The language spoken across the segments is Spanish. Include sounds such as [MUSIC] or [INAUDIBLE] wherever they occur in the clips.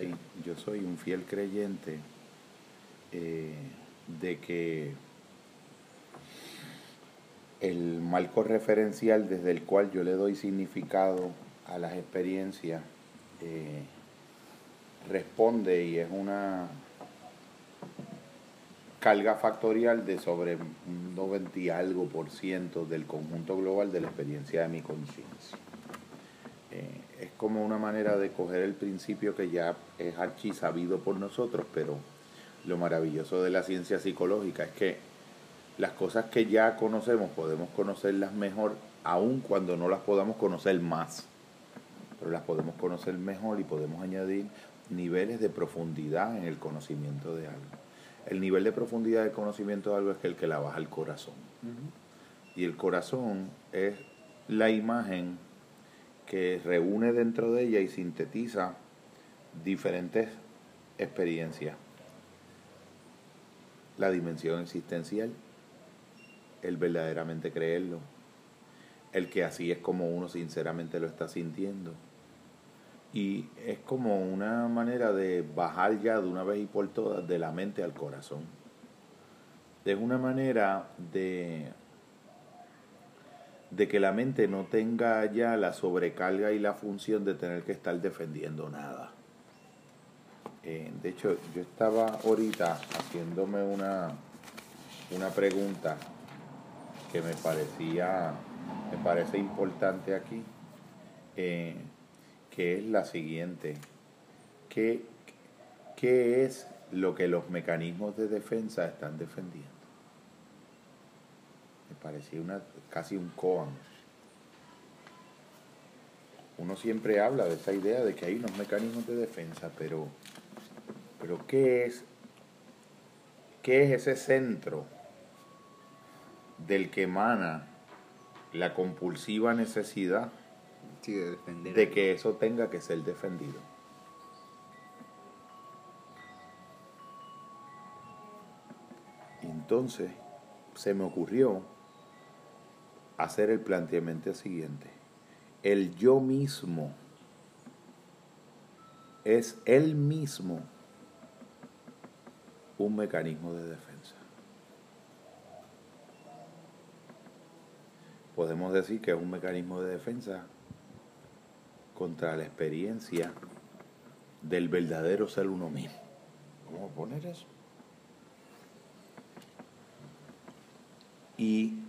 Sí, yo soy un fiel creyente eh, de que el marco referencial desde el cual yo le doy significado a las experiencias eh, responde y es una carga factorial de sobre un 90 y algo por ciento del conjunto global de la experiencia de mi conciencia. Eh, es como una manera de coger el principio que ya es archi sabido por nosotros, pero lo maravilloso de la ciencia psicológica es que las cosas que ya conocemos podemos conocerlas mejor aun cuando no las podamos conocer más. Pero las podemos conocer mejor y podemos añadir niveles de profundidad en el conocimiento de algo. El nivel de profundidad de conocimiento de algo es el que la baja al corazón. Y el corazón es la imagen que reúne dentro de ella y sintetiza diferentes experiencias. La dimensión existencial, el verdaderamente creerlo, el que así es como uno sinceramente lo está sintiendo. Y es como una manera de bajar ya de una vez y por todas de la mente al corazón. Es una manera de, de que la mente no tenga ya la sobrecarga y la función de tener que estar defendiendo nada. Eh, de hecho, yo estaba ahorita haciéndome una, una pregunta que me parecía, me parece importante aquí, eh, que es la siguiente. ¿Qué, ¿Qué es lo que los mecanismos de defensa están defendiendo? Parecía una, casi un koan. Uno siempre habla de esa idea de que hay unos mecanismos de defensa, pero, pero ¿qué es, qué es ese centro del que emana la compulsiva necesidad de, de que eso tenga que ser defendido. Y entonces se me ocurrió hacer el planteamiento siguiente. El yo mismo es él mismo un mecanismo de defensa. Podemos decir que es un mecanismo de defensa contra la experiencia del verdadero ser uno mismo. ¿Cómo poner eso? Y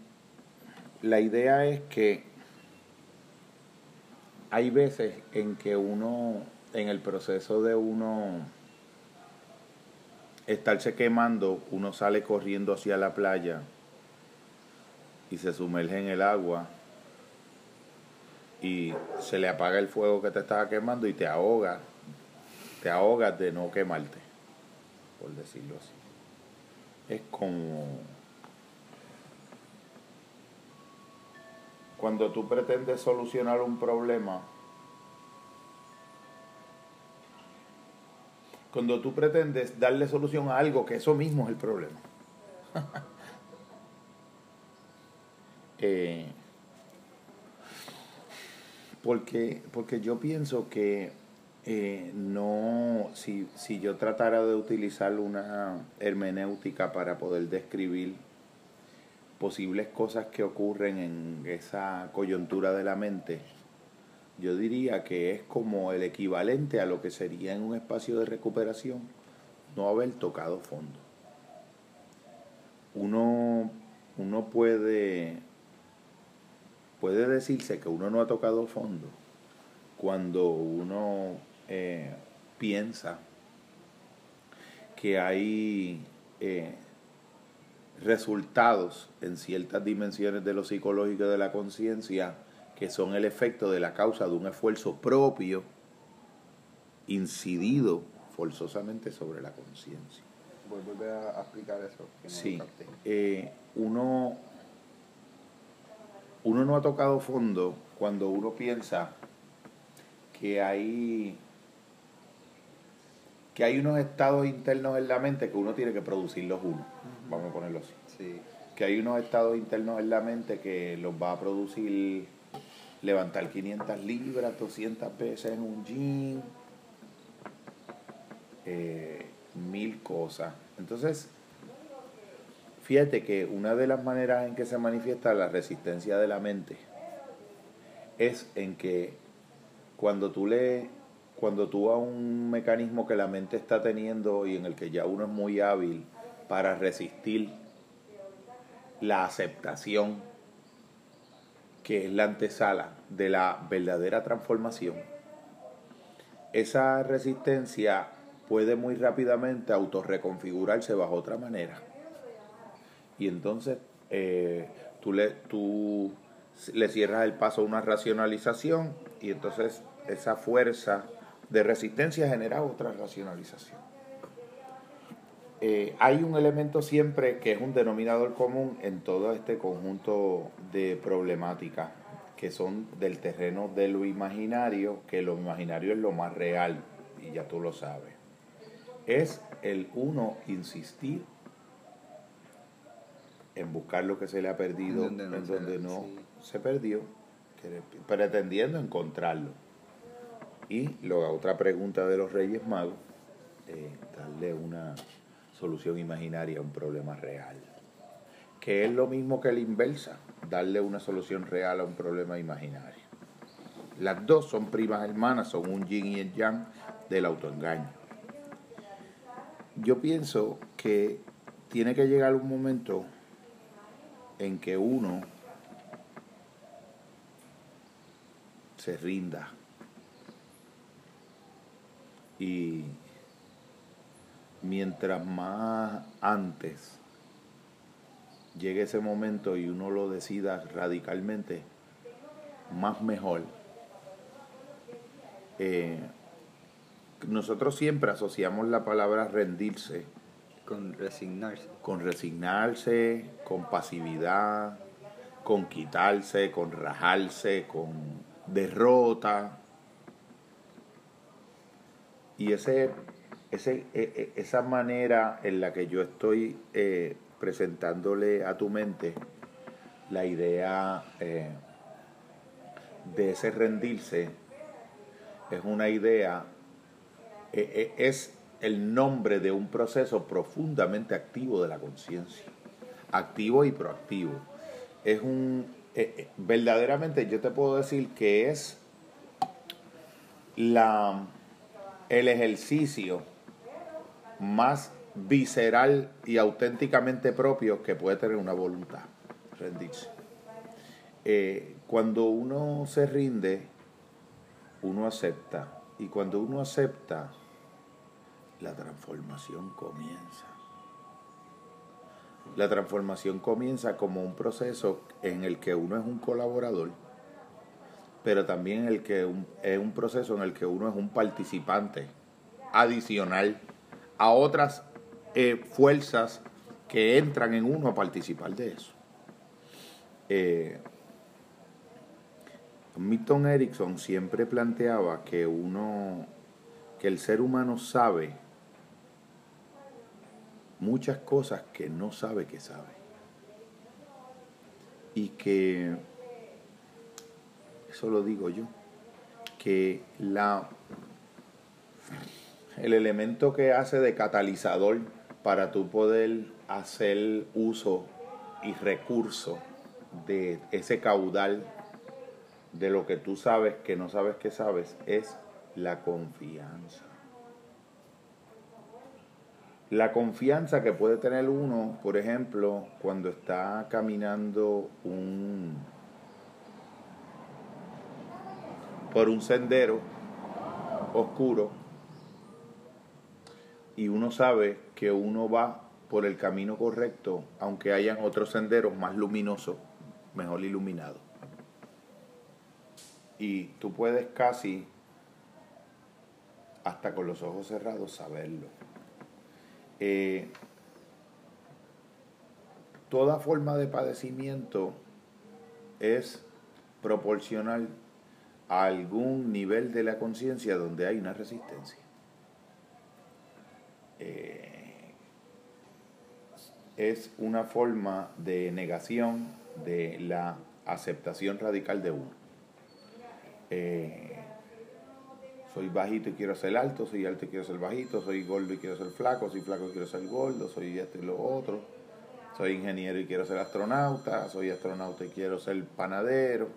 la idea es que hay veces en que uno, en el proceso de uno estarse quemando, uno sale corriendo hacia la playa y se sumerge en el agua y se le apaga el fuego que te estaba quemando y te ahoga, te ahogas de no quemarte, por decirlo así. Es como cuando tú pretendes solucionar un problema, cuando tú pretendes darle solución a algo que eso mismo es el problema. [LAUGHS] eh, porque, porque yo pienso que eh, no, si, si yo tratara de utilizar una hermenéutica para poder describir posibles cosas que ocurren en esa coyuntura de la mente, yo diría que es como el equivalente a lo que sería en un espacio de recuperación no haber tocado fondo. Uno, uno puede puede decirse que uno no ha tocado fondo cuando uno eh, piensa que hay eh, resultados en ciertas dimensiones de lo psicológico de la conciencia que son el efecto de la causa de un esfuerzo propio incidido forzosamente sobre la conciencia. Vuelve a explicar eso. sí, eh, uno uno no ha tocado fondo cuando uno piensa que hay que hay unos estados internos en la mente que uno tiene que producirlos uno, vamos a ponerlo así. Que hay unos estados internos en la mente que los va a producir levantar 500 libras 200 veces en un gym, eh, mil cosas. Entonces, fíjate que una de las maneras en que se manifiesta la resistencia de la mente es en que cuando tú le cuando tú a un mecanismo que la mente está teniendo y en el que ya uno es muy hábil para resistir la aceptación que es la antesala de la verdadera transformación, esa resistencia puede muy rápidamente autorreconfigurarse bajo otra manera. Y entonces eh, tú, le, tú le cierras el paso a una racionalización y entonces esa fuerza de resistencia genera otra racionalización. Eh, hay un elemento siempre que es un denominador común en todo este conjunto de problemáticas que son del terreno de lo imaginario, que lo imaginario es lo más real, y ya tú lo sabes. Es el uno insistir en buscar lo que se le ha perdido en donde no, se, perdió, pretendiendo encontrarlo. Y la otra pregunta de los Reyes Magos, eh, darle una solución imaginaria a un problema real. Que es lo mismo que la inversa, darle una solución real a un problema imaginario. Las dos son primas hermanas, son un yin y el yang del autoengaño. Yo pienso que tiene que llegar un momento en que uno se rinda y mientras más antes llegue ese momento y uno lo decida radicalmente, más mejor. Eh, nosotros siempre asociamos la palabra rendirse con resignarse. Con resignarse, con pasividad, con quitarse, con rajarse, con derrota. Y ese, ese, e, e, esa manera en la que yo estoy eh, presentándole a tu mente la idea eh, de ese rendirse, es una idea, e, es el nombre de un proceso profundamente activo de la conciencia, activo y proactivo. Es un, verdaderamente yo te puedo decir que es la el ejercicio más visceral y auténticamente propio que puede tener una voluntad, rendirse. Eh, cuando uno se rinde, uno acepta. Y cuando uno acepta, la transformación comienza. La transformación comienza como un proceso en el que uno es un colaborador pero también el que es un proceso en el que uno es un participante adicional a otras eh, fuerzas que entran en uno a participar de eso. Eh, Milton Erickson siempre planteaba que uno, que el ser humano sabe muchas cosas que no sabe que sabe. Y que eso lo digo yo, que la, el elemento que hace de catalizador para tú poder hacer uso y recurso de ese caudal de lo que tú sabes que no sabes que sabes es la confianza. La confianza que puede tener uno, por ejemplo, cuando está caminando un, por un sendero oscuro y uno sabe que uno va por el camino correcto, aunque hayan otros senderos más luminosos, mejor iluminados. Y tú puedes casi, hasta con los ojos cerrados, saberlo. Eh, toda forma de padecimiento es proporcional a algún nivel de la conciencia donde hay una resistencia. Eh, es una forma de negación de la aceptación radical de uno. Eh, Soy bajito y quiero ser alto, soy alto y quiero ser bajito, soy gordo y quiero ser flaco, soy flaco y quiero ser gordo, soy esto y lo otro. Soy ingeniero y quiero ser astronauta, soy astronauta y quiero ser panadero.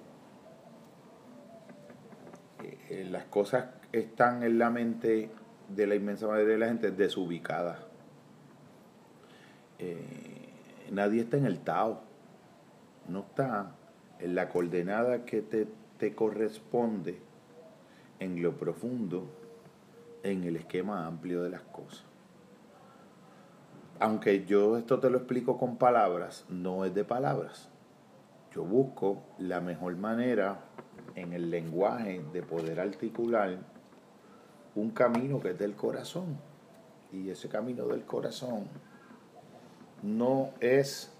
Eh, las cosas están en la mente de la inmensa mayoría de la gente desubicadas. Eh, nadie está en el Tao, no está en la coordenada que te, te corresponde en lo profundo, en el esquema amplio de las cosas. Aunque yo esto te lo explico con palabras, no es de palabras. Yo busco la mejor manera en el lenguaje de poder articular un camino que es del corazón. Y ese camino del corazón no es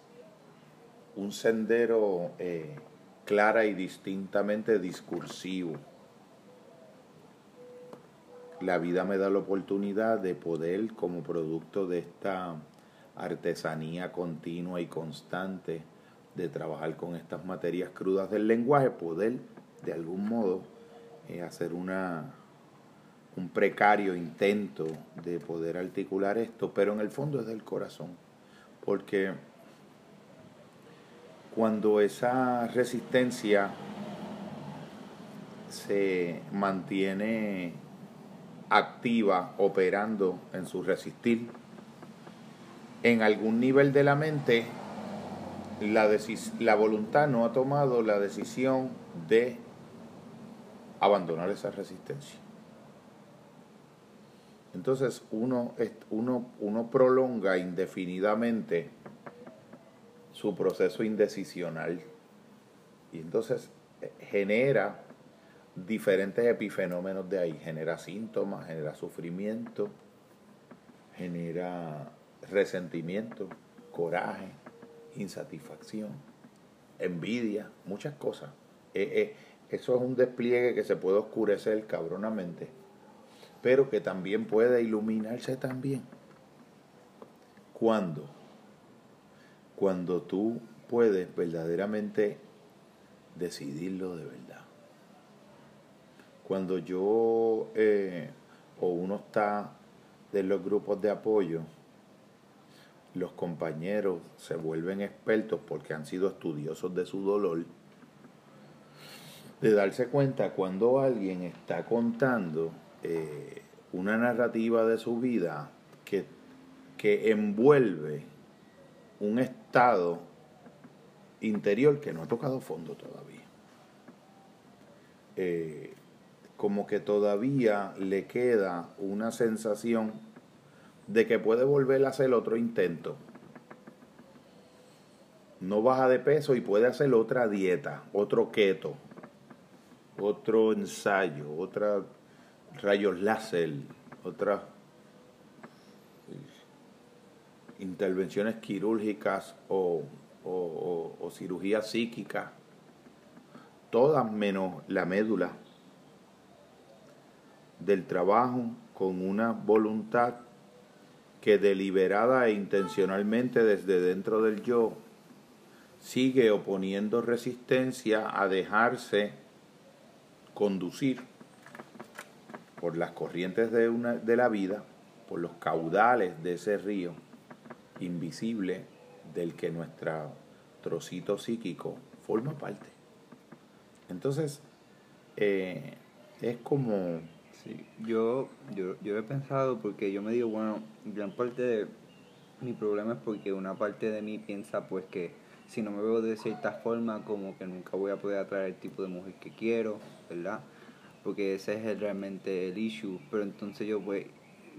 un sendero eh, clara y distintamente discursivo. La vida me da la oportunidad de poder, como producto de esta artesanía continua y constante, de trabajar con estas materias crudas del lenguaje, poder de algún modo eh, hacer una, un precario intento de poder articular esto, pero en el fondo es del corazón, porque cuando esa resistencia se mantiene activa, operando en su resistir, en algún nivel de la mente, la, la voluntad no ha tomado la decisión de abandonar esa resistencia. Entonces uno, uno, uno prolonga indefinidamente su proceso indecisional y entonces eh, genera diferentes epifenómenos de ahí, genera síntomas, genera sufrimiento, genera resentimiento, coraje, insatisfacción, envidia, muchas cosas. Eh, eh, eso es un despliegue que se puede oscurecer cabronamente, pero que también puede iluminarse también. ¿Cuándo? Cuando tú puedes verdaderamente decidirlo de verdad. Cuando yo eh, o uno está de los grupos de apoyo, los compañeros se vuelven expertos porque han sido estudiosos de su dolor, de darse cuenta cuando alguien está contando eh, una narrativa de su vida que, que envuelve un estado interior que no ha tocado fondo todavía. Eh, como que todavía le queda una sensación de que puede volver a hacer otro intento. No baja de peso y puede hacer otra dieta, otro keto, otro ensayo, otra rayos láser, otras intervenciones quirúrgicas o, o, o cirugía psíquica, todas menos la médula del trabajo con una voluntad que deliberada e intencionalmente desde dentro del yo sigue oponiendo resistencia a dejarse conducir por las corrientes de, una, de la vida, por los caudales de ese río invisible del que nuestro trocito psíquico forma parte. Entonces, eh, es como Sí, yo, yo, yo he pensado porque yo me digo, bueno, gran parte de mi problema es porque una parte de mí piensa pues que si no me veo de cierta forma como que nunca voy a poder atraer el tipo de mujer que quiero, ¿verdad? Porque ese es realmente el issue, pero entonces yo pues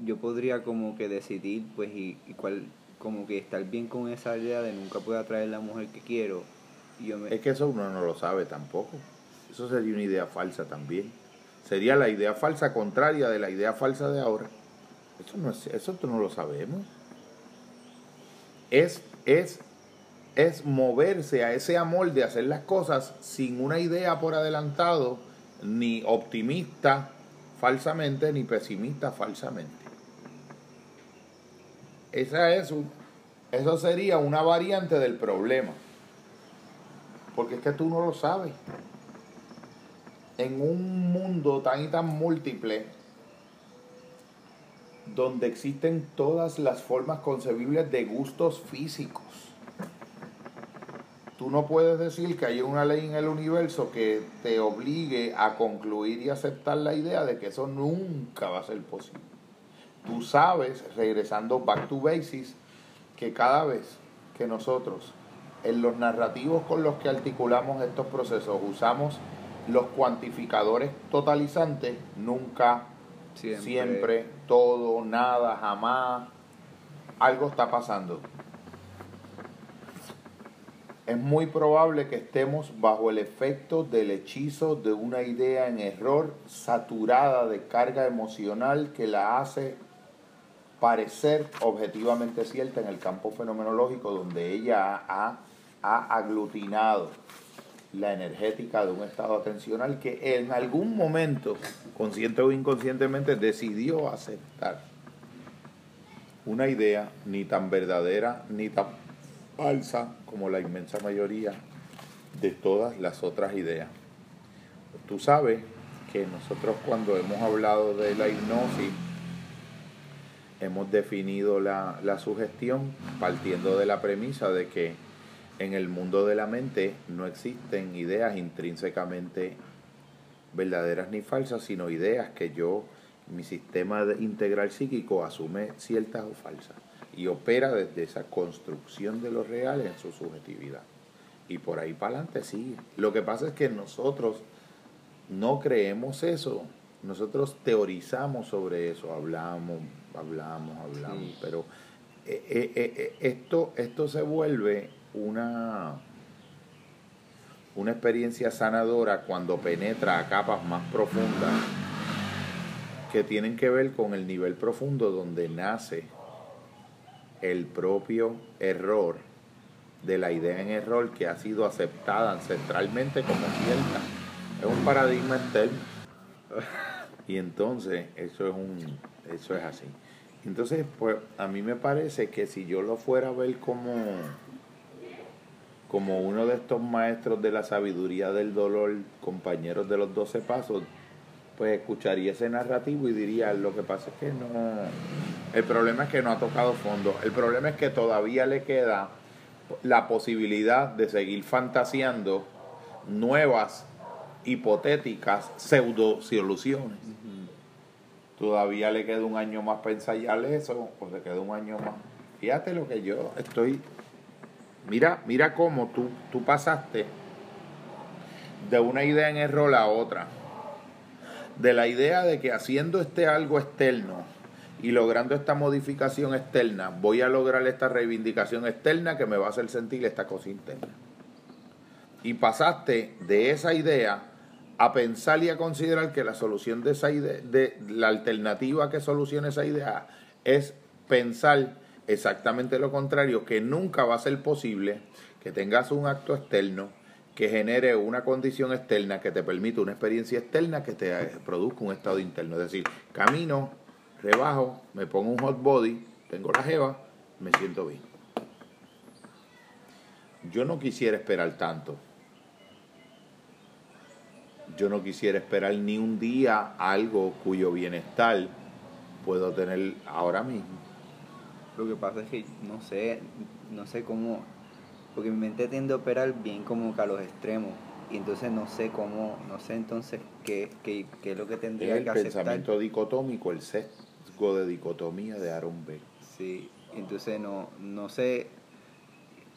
yo podría como que decidir pues y, y cuál como que estar bien con esa idea de nunca poder atraer la mujer que quiero. Y yo. Es que eso uno no lo sabe tampoco. Eso sería una idea falsa también. Sería la idea falsa contraria de la idea falsa de ahora. Eso no, es, eso no lo sabemos. Es, es, es moverse a ese amor de hacer las cosas sin una idea por adelantado, ni optimista falsamente, ni pesimista falsamente. Esa es eso sería una variante del problema. Porque es que tú no lo sabes. en un mundo tan y tan múltiple, donde existen todas las formas concebibles de gustos físicos. Tú no puedes decir que hay una ley en el universo que te obligue a concluir y aceptar la idea de que eso nunca va a ser posible. Tú sabes, regresando back to basics, que cada vez que nosotros en los narrativos con los que articulamos estos procesos usamos los cuantificadores totalizantes, nunca, siempre, siempre todo, nada, jamás, algo está pasando. Es muy probable que estemos bajo el efecto del hechizo de una idea en error saturada de carga emocional que la hace parecer objetivamente cierta en el campo fenomenológico donde ella ha, aglutinado la energética de un estado atencional que en algún momento, consciente o inconscientemente, decidió aceptar una idea ni tan verdadera ni tan falsa como la inmensa mayoría de todas las otras ideas. Tú sabes que nosotros cuando hemos hablado de la hipnosis, hemos definido la, la sugestión partiendo de la premisa de que en el mundo de la mente no existen ideas intrínsecamente verdaderas ni falsas, sino ideas que yo, mi sistema integral psíquico asume ciertas o falsas y opera desde esa construcción de lo real en su subjetividad. Y por ahí para adelante sigue. Lo que pasa es que nosotros no creemos eso, nosotros teorizamos sobre eso, hablamos, hablamos, hablamos, pero eh, eh, eh, esto, esto se vuelve una, una experiencia sanadora cuando penetra a capas más profundas que tienen que ver con el nivel profundo donde nace el propio error de la idea en error que ha sido aceptada ancestralmente como cierta. Es un paradigma externo. Y entonces eso es un eso es así. Entonces, pues a mí me parece que si yo lo fuera a ver como como uno de estos maestros de la sabiduría del dolor, compañeros de los doce pasos, pues escucharía ese narrativo y diría, lo que pasa es que no, el problema es que no ha tocado fondo, el problema es que todavía le queda la posibilidad de seguir fantaseando nuevas, hipotéticas, pseudo soluciones. Todavía le queda un año más para eso, o le queda un año más. Fíjate lo que yo estoy Mira, mira cómo tú, tú pasaste de una idea en error a otra. De la idea de que haciendo este algo externo y logrando esta modificación externa, voy a lograr esta reivindicación externa que me va a hacer sentir esta cosa interna. Y pasaste de esa idea a pensar y a considerar que la solución de esa idea, de la alternativa que solucione esa idea es pensar exactamente lo contrario, que nunca va a ser posible que tengas un acto externo que genere una condición externa que te permita una experiencia externa que te produzca un estado interno. Es decir, camino, rebajo, me pongo un hot body, tengo la jeva, me siento bien. Yo no quisiera esperar tanto. Yo no quisiera esperar ni un día algo cuyo bienestar puedo tener ahora mismo. Lo que pasa es que no sé, no sé cómo, porque mi mente tiende a operar bien como que a los extremos. Y entonces no sé cómo, no sé entonces qué, qué, qué es lo que tendría que aceptar. El pensamiento dicotómico, el sesgo de dicotomía de Aaron B. Sí, entonces no, no sé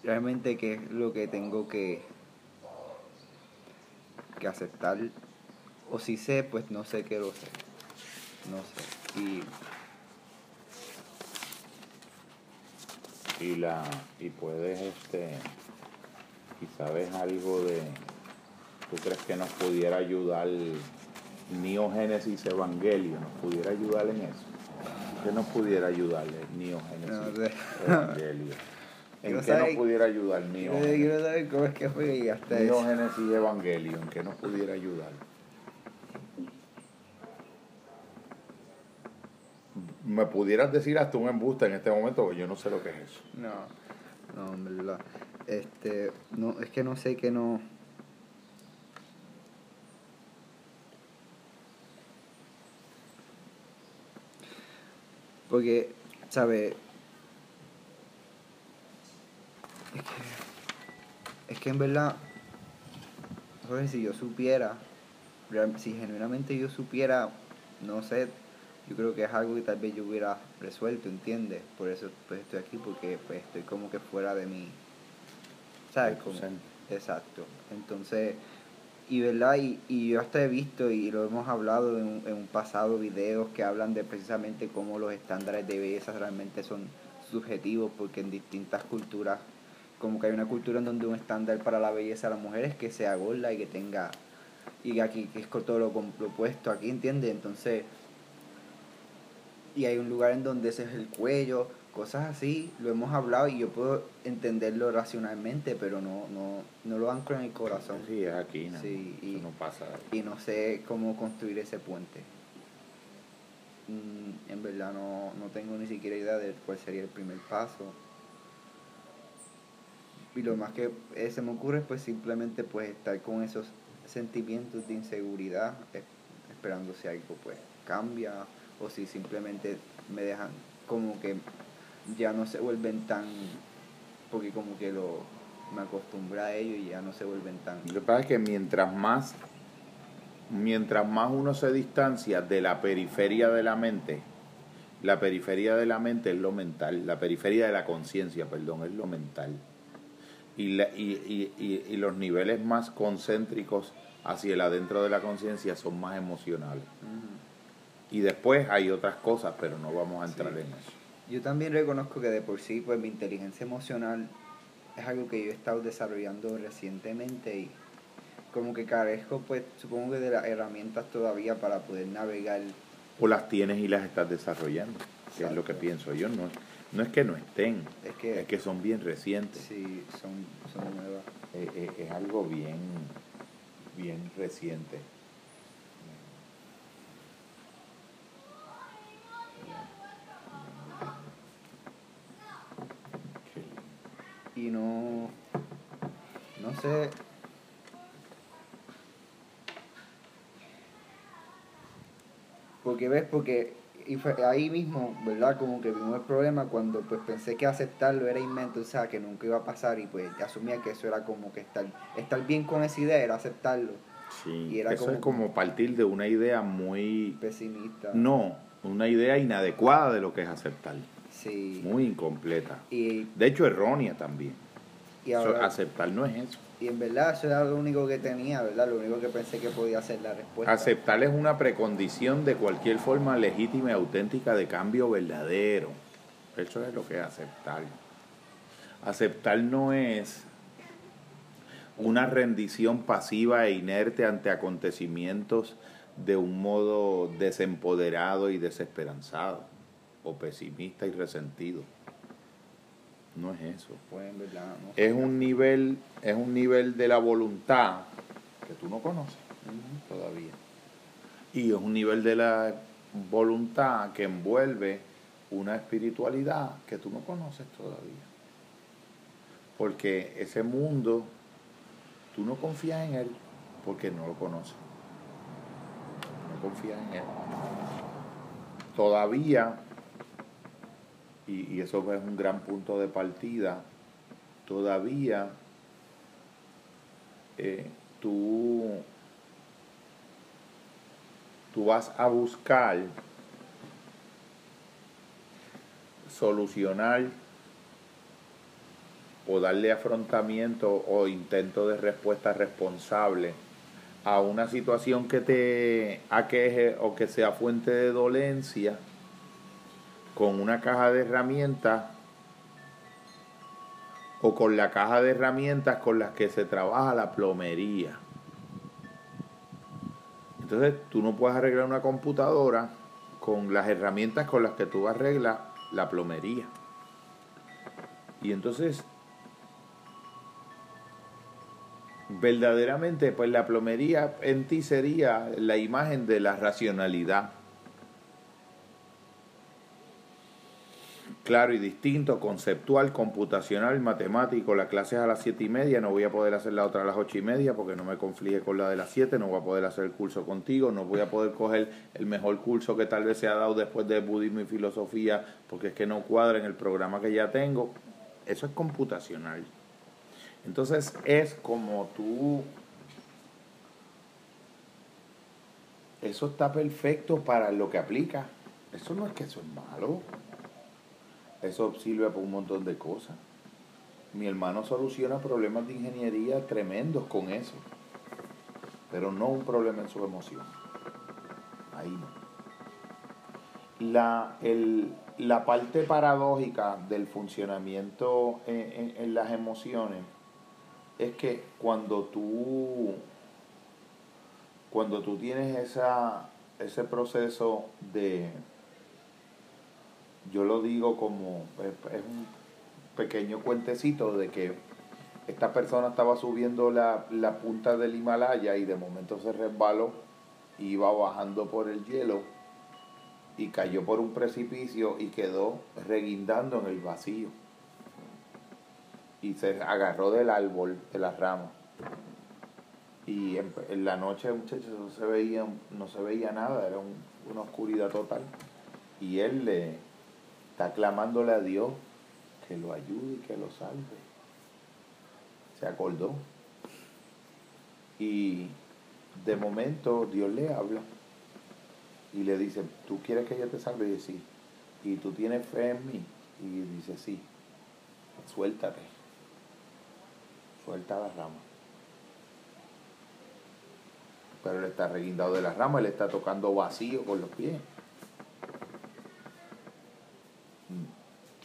realmente qué es lo que tengo que, que aceptar. O si sé, pues no sé qué lo sé. No sé. Y y la y puedes este y sabes algo de tú crees que nos pudiera ayudar Neogénesis Evangelio nos pudiera ayudar en eso ¿Qué nos pudiera ayudar Neogénesis Evangelio ¿En qué nos pudiera ayudar Neogénesis? Quiero saber cómo es que fue hasta Neogénesis Evangelio, ¿en qué nos pudiera ayudar? me pudieras decir hasta un embuste en este momento, porque yo no sé lo que es eso. No, no, en verdad. Este, no, es que no sé que no. Porque, ¿sabes? Es que, es que en verdad, si yo supiera, si genuinamente yo supiera, no sé, yo creo que es algo que tal vez yo hubiera resuelto, ¿entiendes? Por eso pues estoy aquí, porque pues estoy como que fuera de mi, ¿sabes? Como- exacto. Entonces, y verdad, y, y yo hasta he visto y lo hemos hablado en, un- en un pasado videos que hablan de precisamente cómo los estándares de belleza realmente son subjetivos, porque en distintas culturas, como que hay una cultura en donde un estándar para la belleza de la mujer es que sea gorda y que tenga, y aquí que es todo lo, lo opuesto, aquí entiende, entonces, y hay un lugar en donde ese es el cuello, cosas así, lo hemos hablado y yo puedo entenderlo racionalmente, pero no, no, no lo anclo en el corazón. Sí, es aquí, ¿no? Sí, y- Eso no pasa. y no sé cómo construir ese puente. Mm, en verdad no, no tengo ni siquiera idea de cuál sería el primer paso. Y lo más que eh, se me ocurre es pues simplemente pues estar con esos sentimientos de inseguridad, es- esperando si algo pues cambia o si simplemente me dejan como que ya no se vuelven tan porque como que lo me acostumbré a ello y ya no se vuelven tan Lo que pasa es que mientras más, mientras más uno se distancia de la periferia de la mente, la periferia de la mente es lo mental, la periferia de la conciencia, perdón, es lo mental. Y, la- y, y, y, y los niveles más concéntricos hacia el adentro de la conciencia son más emocionales. Y después hay otras cosas, pero no vamos a entrar Sí. en eso. Yo también reconozco que de por sí, pues mi inteligencia emocional es algo que yo he estado desarrollando recientemente y como que carezco, pues supongo que de las herramientas todavía para poder navegar. O las tienes y las estás desarrollando, que es lo que Exacto. pienso yo. No, no es que no estén, Es que, es que son bien recientes. sí, son, son nuevas. Eh, eh, es algo bien, bien reciente. Y no, no sé. Porque ves, porque y fue ahí mismo, ¿verdad? Como que vimos el problema cuando pues pensé que aceptarlo era invento, o sea, que nunca iba a pasar y pues asumía que eso era como que estar, estar bien con esa idea era aceptarlo, Sí, Y era eso como- es como partir de una idea muy... pesimista. No, una idea inadecuada de lo que es aceptar. Sí. Muy incompleta. Y, De hecho, errónea también. y Eso, ahora, aceptar no es eso. y en verdad eso era lo único que tenía, ¿verdad? Lo único que pensé que podía ser la respuesta. Aceptar es una precondición de cualquier forma legítima y auténtica de cambio verdadero. Eso es lo que es aceptar. Aceptar no es una rendición pasiva e inerte ante acontecimientos de un modo desempoderado y desesperanzado, o pesimista y resentido. No es eso. Pues en verdad, no. Es un nivel, es un nivel de la voluntad que tú no conoces todavía. Y es un nivel de la voluntad que envuelve una espiritualidad que tú no conoces todavía. Porque ese mundo, tú no confías en él porque no lo conoces. No confías en él. Todavía, y, y eso es un gran punto de partida, todavía eh, tú tú vas a buscar solucionar o darle afrontamiento o intento de respuesta responsable a una situación que te aqueje o que sea fuente de dolencia con una caja de herramientas o con la caja de herramientas con las que se trabaja la plomería. Entonces tú no puedes arreglar una computadora con las herramientas con las que tú arreglas la plomería. Y entonces, verdaderamente, pues la plomería en ti sería la imagen de la racionalidad. Claro y distinto, conceptual, computacional, matemático. La clase es a las siete y media, no voy a poder hacer la otra a las ocho y media porque no me conflige con la de las siete, no voy a poder hacer el curso contigo, no voy a poder coger el mejor curso que tal vez se ha dado después de budismo y filosofía porque es que no cuadra en el programa que ya tengo. Eso es computacional. Entonces es como tú... Eso está perfecto para lo que aplica. Eso no es que eso es malo. Eso sirve para un montón de cosas. Mi hermano soluciona problemas de ingeniería tremendos con eso. Pero no un problema en su emoción. Ahí no. La, la parte paradójica del funcionamiento en, en las emociones es que cuando tú cuando tú tienes esa, ese proceso de yo lo digo como, es, un pequeño cuentecito de que esta persona estaba subiendo la, la punta del Himalaya y de momento se resbaló, iba bajando por el hielo y cayó por un precipicio y quedó reguindando en el vacío. Y se agarró del árbol, de las ramas. Y en, la noche, muchachos, no se veía, no se veía nada, era una oscuridad total. Y él le, Está clamándole a Dios que lo ayude y que lo salve. Se acordó. Y de momento Dios le habla y le dice, ¿tú quieres que yo te salve? Y dice, sí. ¿Y tú tienes fe en mí? Y dice, sí. Suéltate. Suelta la rama. Pero él está reguindado de la rama, él está tocando vacío con los pies.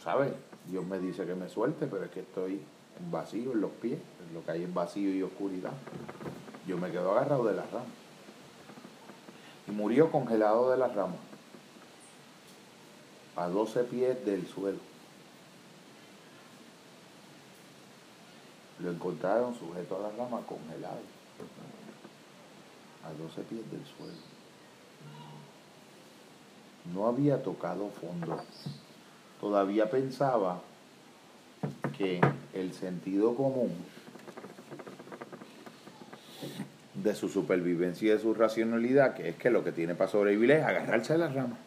¿Sabes? Dios me dice que me suelte, pero es que estoy en vacío en los pies, lo que hay en vacío y oscuridad. Yo me quedo agarrado de la rama. Y murió congelado de la rama, a 12 pies del suelo. Lo encontraron sujeto a la rama congelado, a 12 pies del suelo. No había tocado fondo todavía pensaba que el sentido común de su supervivencia y de su racionalidad, que es que lo que tiene para sobrevivir es agarrarse de las ramas.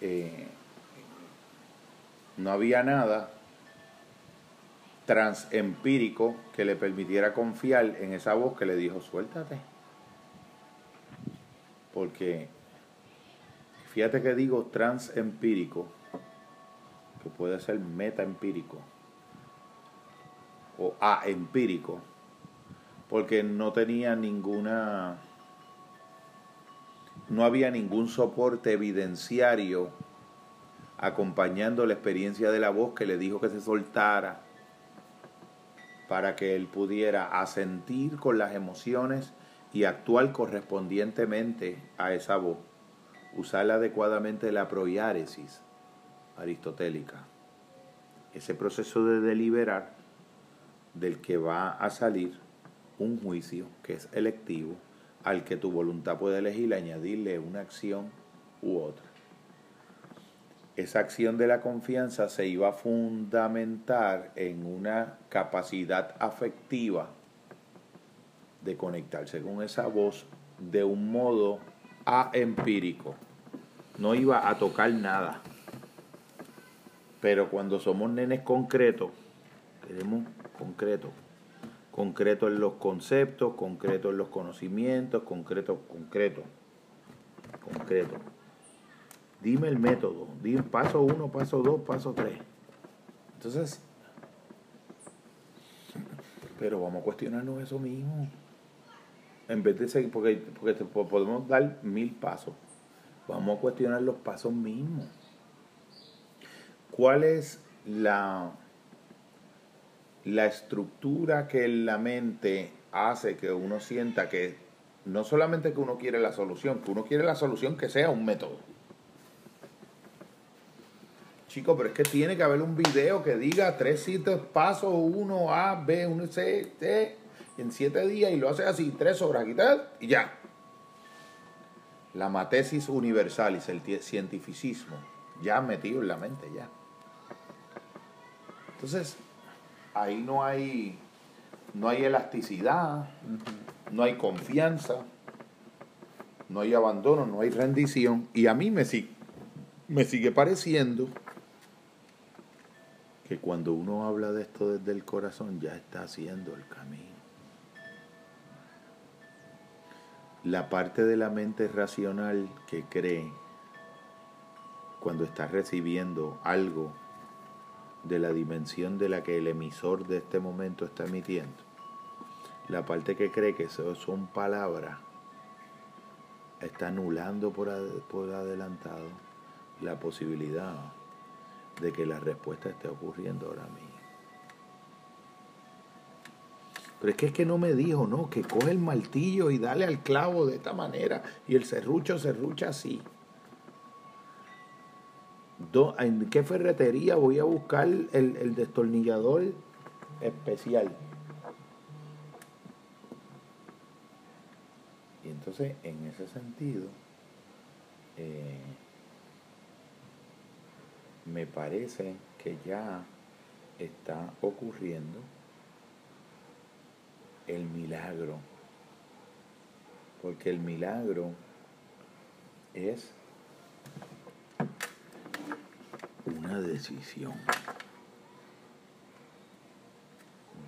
Eh, no había nada transempírico que le permitiera confiar en esa voz que le dijo, suéltate. Porque Fíjate que digo transempírico, que puede ser metaempírico o aempírico, porque no tenía ninguna, no había ningún soporte evidenciario acompañando la experiencia de la voz que le dijo que se soltara para que él pudiera asentir con las emociones y actuar correspondientemente a esa voz usar adecuadamente la proiáresis aristotélica, ese proceso de deliberar del que va a salir un juicio que es electivo, al que tu voluntad puede elegir añadirle una acción u otra. Esa acción de la confianza se iba a fundamentar en una capacidad afectiva de conectarse con esa voz de un modo aempírico no iba a tocar nada. Pero cuando somos nenes concretos, queremos concreto, concreto en los conceptos, concreto en los conocimientos, concreto, concreto, concreto. Dime el método, dime paso uno, paso dos, paso tres. Entonces, pero vamos a cuestionarnos eso mismo. En vez de seguir, porque, porque podemos dar mil pasos Vamos a cuestionar los pasos mismos. ¿Cuál es la, la estructura que la mente hace que uno sienta que no solamente que uno quiere la solución, que uno quiere la solución que sea un método? Chico, pero es que tiene que haber un video que diga tres sitios pasos, uno A, B, uno C, C, en siete días y lo hace así, tres horas tal, y ya la matesis universalis, el cientificismo, ya metido en la mente, ya. Entonces, ahí no hay, no hay elasticidad, no hay confianza, no hay abandono, no hay rendición. Y a mí me, me sigue pareciendo que cuando uno habla de esto desde el corazón ya está haciendo el camino. La parte de la mente racional que cree cuando está recibiendo algo de la dimensión de la que el emisor de este momento está emitiendo, la parte que cree que eso son palabras, está anulando por, por adelantado la posibilidad de que la respuesta esté ocurriendo ahora mismo. Pero es que es que no me dijo, no, que coge el martillo y dale al clavo de esta manera y el serrucho serrucha así. ¿En qué ferretería voy a buscar el, el destornillador especial? Y entonces, en ese sentido, eh, me parece que ya está ocurriendo el milagro. Porque el milagro es una decisión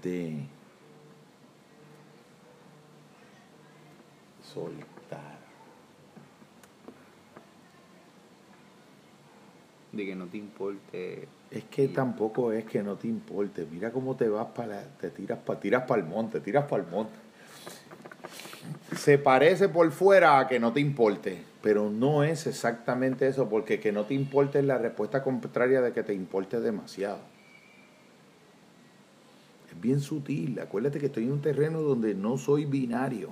de soltar. De que no te importe. Es que tampoco es que no te importe. Mira cómo te vas para te tiras para tiras para el monte, tiras para el monte. Se parece por fuera a que no te importe, pero no es exactamente eso, porque que no te importe es la respuesta contraria de que te importe demasiado. Es bien sutil. Acuérdate que estoy en un terreno donde no soy binario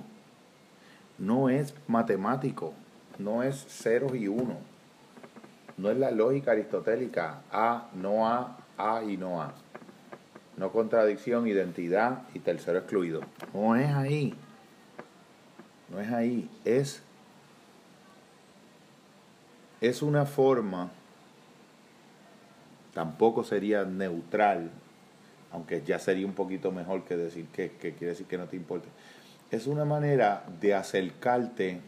no es matemático, no es ceros y uno, no es la lógica aristotélica, A, no A, A y no A. No contradicción, identidad y tercero excluido. No es ahí. No es ahí. Es, es una forma, tampoco sería neutral, aunque ya sería un poquito mejor que decir que, que quiere decir que no te importe es una manera de acercarte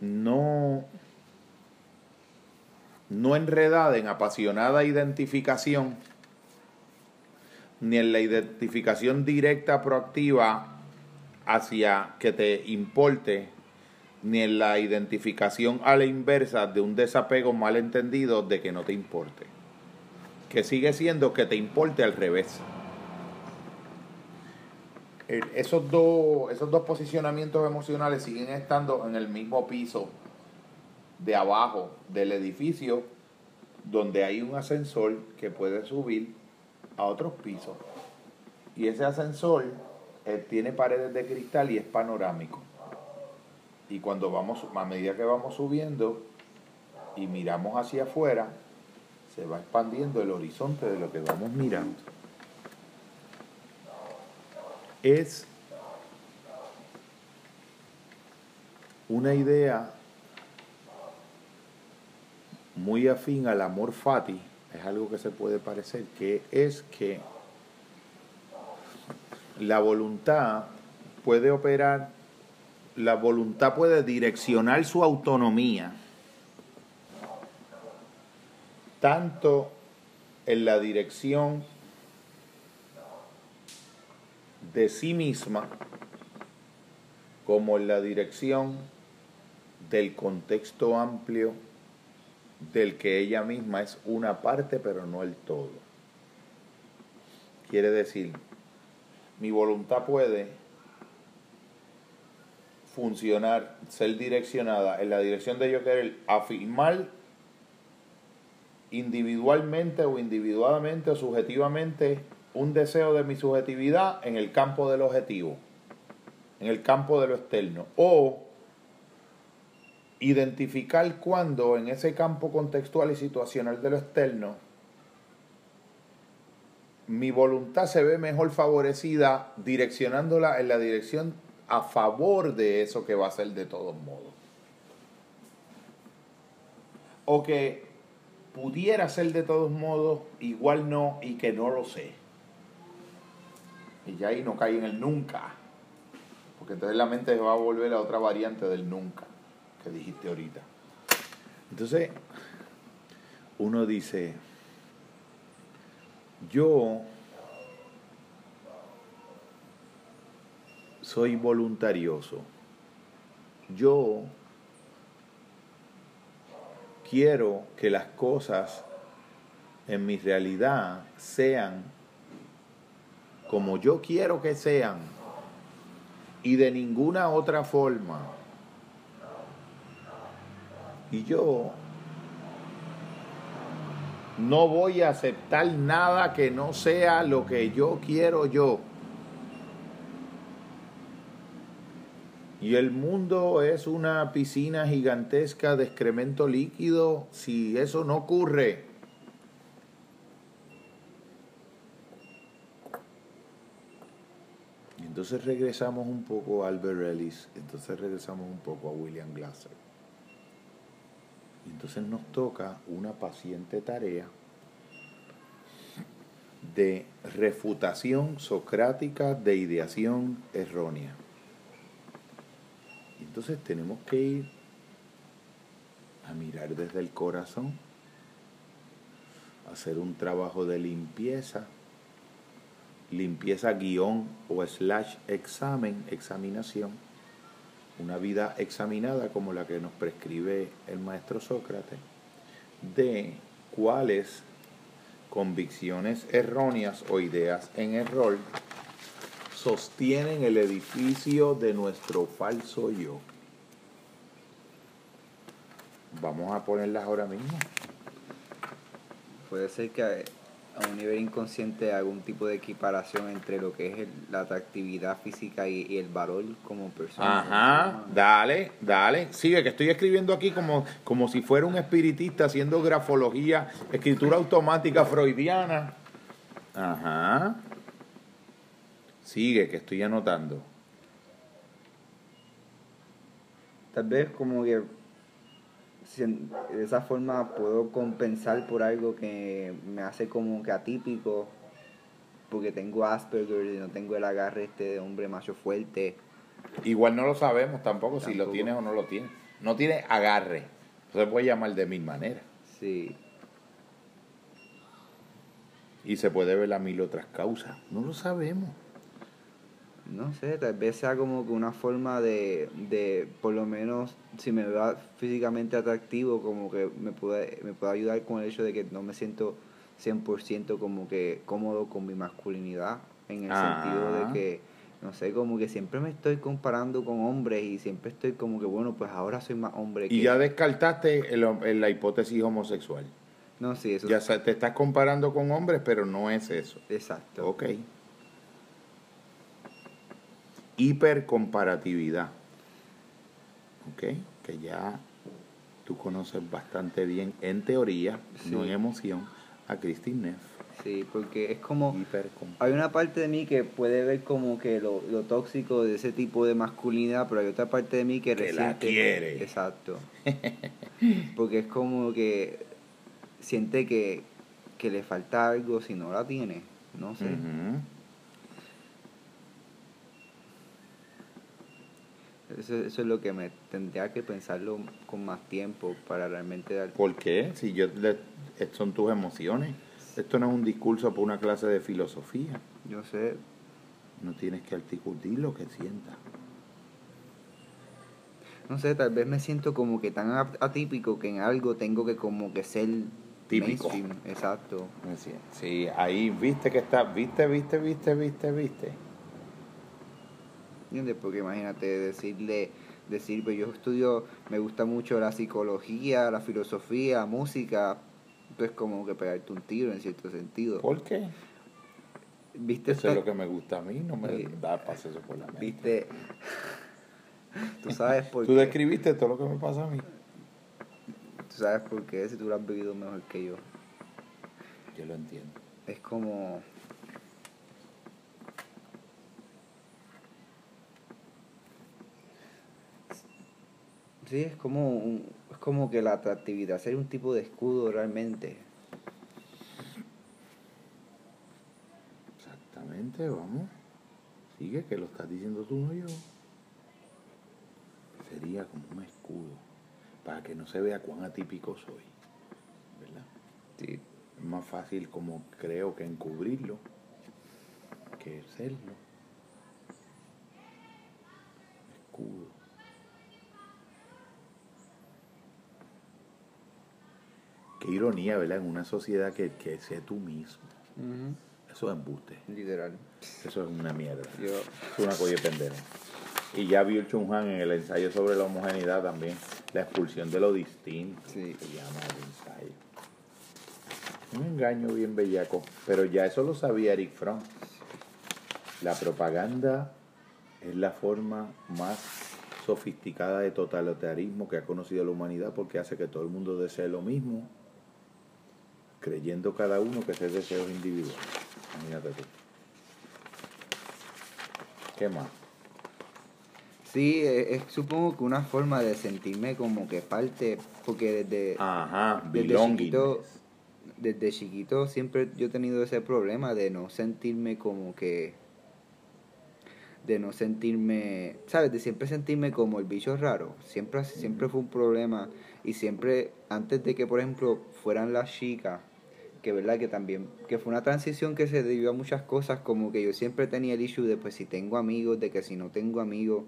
no, no enredada en apasionada identificación, ni en la identificación directa proactiva hacia que te importe, ni en la identificación a la inversa de un desapego malentendido de que no te importe, que sigue siendo que te importe al revés. Esos, dos, esos dos posicionamientos emocionales siguen estando en el mismo piso de abajo del edificio donde hay un ascensor que puede subir a otros pisos. Y ese ascensor eh, tiene paredes de cristal y es panorámico. Y cuando vamos, a medida que vamos subiendo y miramos hacia afuera, se va expandiendo el horizonte de lo que vamos mirando es una idea muy afín al amor fati, es algo que se puede parecer, que es que la voluntad puede operar, la voluntad puede direccionar su autonomía, tanto en la dirección de sí misma como en la dirección del contexto amplio del que ella misma es una parte pero no el todo. Quiere decir, mi voluntad puede funcionar, ser direccionada en la dirección de yo querer afirmar individualmente o individualmente o subjetivamente un deseo de mi subjetividad en el campo del objetivo, en el campo de lo externo, o identificar cuando en ese campo contextual y situacional de lo externo mi voluntad se ve mejor favorecida direccionándola en la dirección a favor de eso que va a ser de todos modos. o que pudiera ser de todos modos, igual no, y que no lo sé. Y ya ahí no cae en el nunca. Porque entonces la mente va a volver a otra variante del nunca dijiste ahorita. Entonces, uno dice, yo soy voluntarioso. Yo quiero que las cosas en mi realidad sean como yo quiero que sean y de ninguna otra forma. Y yo no voy a aceptar nada que no sea lo que yo quiero yo. Y el mundo es una piscina gigantesca de excremento líquido si eso no ocurre. Entonces regresamos un poco a Albert Ellis, entonces regresamos un poco a William Glasser. Y entonces nos toca una paciente tarea de refutación socrática de ideación errónea. Y entonces tenemos que ir a mirar desde el corazón, hacer un trabajo de limpieza, limpieza guion o slash examen, examinación, una vida examinada como la que nos prescribe el maestro Sócrates, de cuáles convicciones erróneas o ideas en error sostienen el edificio de nuestro falso yo. Vamos a ponerlas ahora mismo. Puede ser que a un nivel inconsciente algún tipo de equiparación entre lo que es la atractividad física y, el valor como persona. Ajá, dale, dale. Sigue, que estoy escribiendo aquí como, como si fuera un espiritista haciendo grafología, escritura automática freudiana. Ajá. Sigue, que estoy anotando. Tal vez como que de esa forma puedo compensar por algo que me hace como que atípico, porque tengo Asperger y no tengo el agarre este de hombre macho fuerte. Igual no lo sabemos tampoco, si lo tienes o no lo tienes. No tiene agarre. Se puede llamar de mil maneras. Sí. Y se puede ver a mil otras causas. No lo sabemos no sé, tal vez sea como que una forma de, de por lo menos, si me veo físicamente atractivo, como que me puede, me puede ayudar con el hecho de que no me siento 100% como que cómodo con mi masculinidad, en el sentido de ah. que, no sé, como que siempre me estoy comparando con hombres y siempre estoy como que, bueno, pues ahora soy más hombre. Y ya descartaste el, la hipótesis homosexual. No, sí, eso. Ya te estás comparando con hombres, pero no es eso. Exacto. Ok hipercomparatividad. ¿Ok? Que ya tú conoces bastante bien en teoría, no en emoción, a Christine Neff. Sí, porque es como... Hay una parte de mí que puede ver como que lo, tóxico de ese tipo de masculinidad, pero hay otra parte de mí que, que la quiere. Exacto. [LAUGHS] porque es como que siente que, que le falta algo si no la tiene. No sé. Eso, eso, es lo que me tendría que pensarlo con más tiempo para realmente dar... ¿Por qué? Si yo son tus emociones. Esto no es un discurso para una clase de filosofía. Yo sé. No tienes que articular lo que sientas. No sé, tal vez me siento como que tan atípico que en algo tengo que como que ser típico. Exacto. Sí, ahí viste que está, viste, viste, viste, viste, viste ¿entiendes? Porque imagínate decirle, decir, pues yo estudio, me gusta mucho la psicología, la filosofía, la música, entonces como que pegarte un tiro en cierto sentido. ¿Por qué? ¿Viste eso es lo que me gusta a mí, no me da paso eso por la mente. ¿Viste? [LAUGHS] Tú sabes por Tú describiste todo lo que me pasa a mí. Tú sabes por qué, si tú lo has vivido mejor que yo. Yo lo entiendo. Es como Sí, es como, es como que la atractividad sería un tipo de escudo realmente. Exactamente, vamos. Sigue que lo estás diciendo tú, no yo. Sería como un escudo para que no se vea cuán atípico soy. ¿Verdad? Sí. Es más fácil como creo que encubrirlo que serlo. Escudo. Qué ironía, ¿verdad? En una sociedad que, que sé tú mismo. Eso es embuste. Literal. Eso es una mierda. Yo, Es una colla pendejo. Y ya vio el Chung Han en el ensayo sobre la homogeneidad también. La expulsión de lo distinto. Sí. Se llama el ensayo. Un engaño bien bellaco. Pero ya eso lo sabía Eric Fromm. La propaganda es la forma más sofisticada de totalitarismo que ha conocido la humanidad porque hace que todo el mundo desee lo mismo, creyendo cada uno que ese deseo es individual. Imagínate tú. ¿Qué más? sí, es, es supongo que una forma de sentirme como que parte, porque desde, Ajá, desde chiquito, desde chiquito siempre yo he tenido ese problema de no sentirme como que, de no sentirme, ¿sabes? De siempre sentirme como el bicho raro. Siempre, siempre fue un problema y siempre, antes de que por ejemplo fueran las chicas, que verdad que también, que fue una transición que se debió a muchas cosas, como que yo siempre tenía el issue de pues si tengo amigos, de que si no tengo amigos,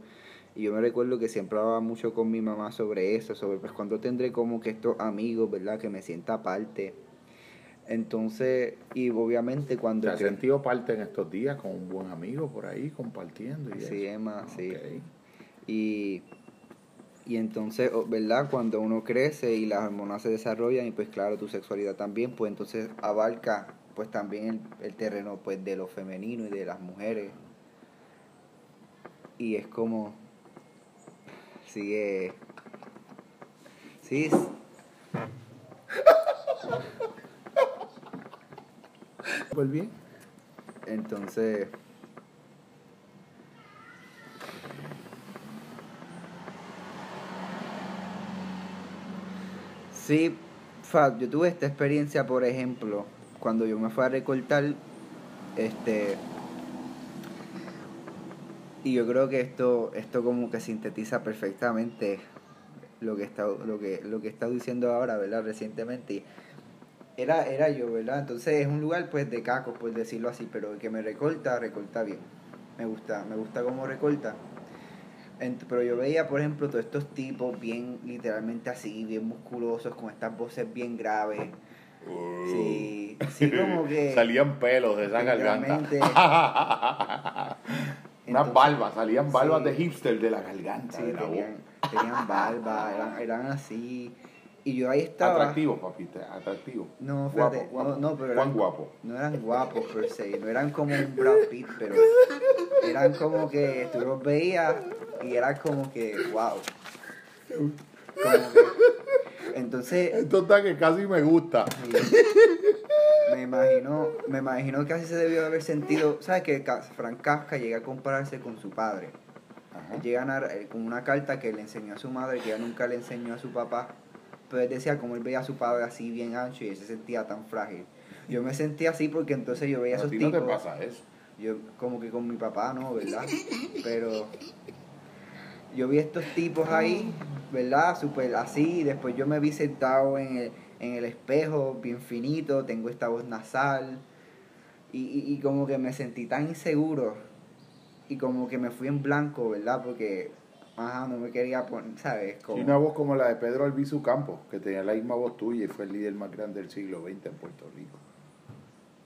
y yo me recuerdo que siempre hablaba mucho con mi mamá sobre eso, sobre pues cuando tendré como que estos amigos, ¿verdad? Que me sienta aparte. Entonces, y obviamente cuando... ¿Te has cre- sentido parte en estos días con un buen amigo por ahí compartiendo? Y Sí? Emma, sí. Y, y entonces, ¿verdad? Cuando uno crece y las hormonas se desarrollan y pues claro, tu sexualidad también, pues entonces abarca pues también el, el terreno pues de lo femenino y de las mujeres. Y es como... Sigue... Sí, es- bien. entonces... Sí, Fab, yo tuve esta experiencia, por ejemplo, cuando yo me fui a recortar, este, y yo creo que esto, esto como que sintetiza perfectamente lo que está, lo que, lo que estado diciendo ahora, ¿verdad? Recientemente. Era, era yo, ¿verdad? Entonces es un lugar pues de cacos, por decirlo así, pero el que me recorta, recorta bien. Me gusta, me gusta cómo recorta. Pero yo veía, por ejemplo, todos estos tipos bien, literalmente así, bien musculosos, con estas voces bien graves. Sí, sí, como [LAUGHS] que... Salían pelos de esa garganta. [LAUGHS] Unas barbas, salían barbas sí. de hipster de la garganta. Sí, de la tenían, tenían barba, [LAUGHS] eran, eran así. Y yo ahí estaba. Atractivo, papita, atractivo. No, Guapo, fíjate, guapo. no, no, pero ¿Cuán eran, guapo? no eran guapos per se, no eran como un Brad Pitt, pero eran como que tú los veías y eran como que, wow. Como que- entonces, Esto está que casi me gusta. me imagino, me imagino que así se debió haber sentido, ¿sabes? Que Frank Kafka llega a compararse con su padre. Ajá. Él llega a narrar, eh, con una carta que le enseñó a su madre, que ella nunca le enseñó a su papá. Pero él decía como él veía a su padre así bien ancho y él se sentía tan frágil. Yo me sentía así porque entonces yo veía a A esos ti no tipos. te pasa eso. Yo como que con mi papá no, ¿verdad? Pero yo vi estos tipos ahí, ¿verdad? Súper así, y después yo me vi sentado en el, en el espejo, bien finito, tengo esta voz nasal, y, y, y como que me sentí tan inseguro, y como que me fui en blanco, ¿verdad? Porque, ajá, no me quería poner, ¿sabes? Como, Sí, una voz como la de Pedro Albizu Campos, que tenía la misma voz tuya y fue el líder más grande del siglo XX en Puerto Rico.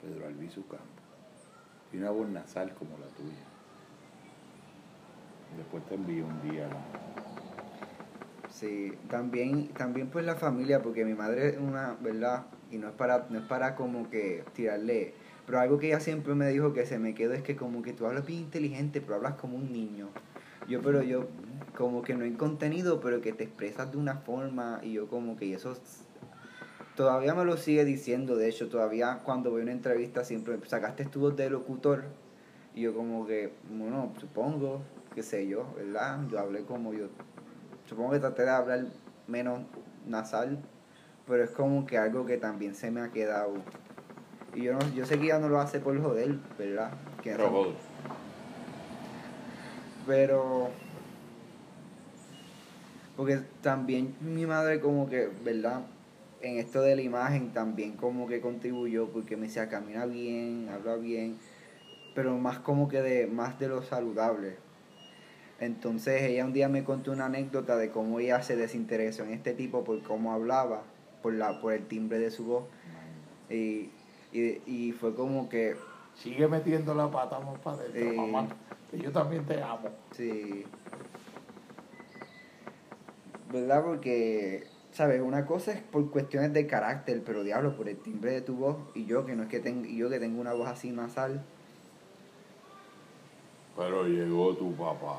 Pedro Albizu Campos. Y una voz nasal como la tuya. Después te envío un día. Sí, también, también pues la familia, porque mi madre es una, ¿verdad? Y no es para, no es para como que tirarle, pero algo que ella siempre me dijo que se me quedó es que como que tú hablas bien inteligente, pero hablas como un niño. Yo, pero yo, como que no hay contenido, pero que te expresas de una forma, y yo como que y eso todavía me lo sigue diciendo, de hecho, todavía cuando voy a una entrevista siempre sacaste tu voz de locutor, y yo como que, bueno, supongo, qué sé yo, ¿verdad? Yo hablé como yo, supongo que traté de hablar menos nasal, pero es como que algo que también se me ha quedado. Y yo no, yo sé que ya no lo hace por joder, ¿verdad? Que pero porque también mi madre como que, ¿verdad? En esto de la imagen también como que contribuyó porque me decía camina bien, habla bien, pero más como que de más de lo saludable. Entonces ella un día me contó una anécdota de cómo ella se desinteresó en este tipo por cómo hablaba, por la por el timbre de su voz y, y, y fue como que Sigue metiendo la pata más para adentro, Eh. mamá. Yo también te amo. Sí. ¿Verdad? Porque, ¿sabes? Una cosa es por cuestiones de carácter, pero diablo, por el timbre de tu voz, y yo que no es que tengo, yo que tengo una voz así nasal, Pero llegó tu papá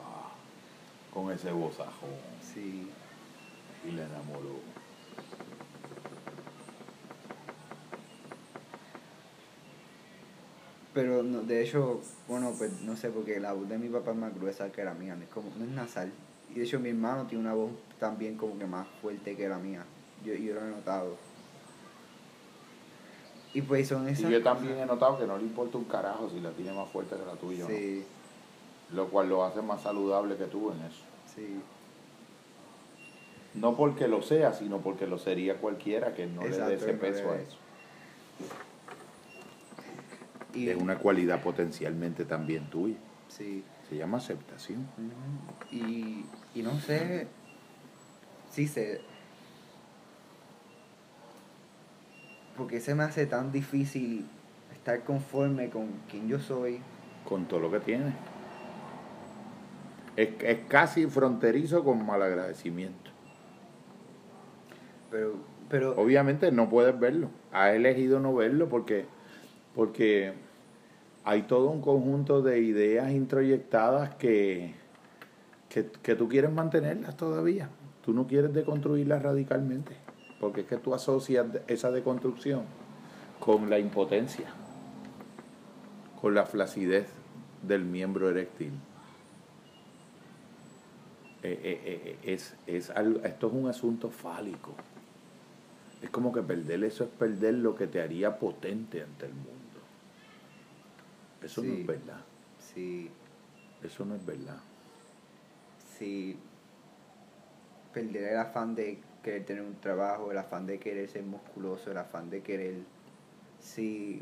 con ese bozajón sí. y le enamoró. Pero no, de hecho, bueno, pues no sé, porque la voz de mi papá es más gruesa que la mía, no es, como, no es nasal. Y de hecho mi hermano tiene una voz también como que más fuerte que la mía. Yo, yo lo he notado. Y pues son Y esas yo también he notado que no le importa un carajo si la tiene más fuerte que la tuya. ¿no? Sí, Lo cual lo hace más saludable que tú en eso. sí. No porque lo sea, sino porque lo sería cualquiera que no le Exacto, dé ese peso a le- eso. Y, Es una cualidad potencialmente también tuya. Sí. Se llama aceptación. Y, y no sé si se... Porque se me hace tan difícil estar conforme con quien yo soy. Con todo lo que tiene. Es, es casi fronterizo con malagradecimiento. Pero, pero Obviamente no puedes verlo. Has elegido no verlo porque, porque hay todo un conjunto de ideas introyectadas que, que, que tú quieres mantenerlas todavía. Tú no quieres deconstruirlas radicalmente. Porque es que tú asocias esa deconstrucción con la impotencia, con la flacidez del miembro eréctil. Eh, eh, eh, es, es algo, esto es un asunto fálico. Es como que perder eso es perder lo que te haría potente ante el mundo. Eso no es verdad. sí, Eso no es verdad. sí perder el afán de querer tener un trabajo, el afán de querer ser musculoso, el afán de querer... Sí,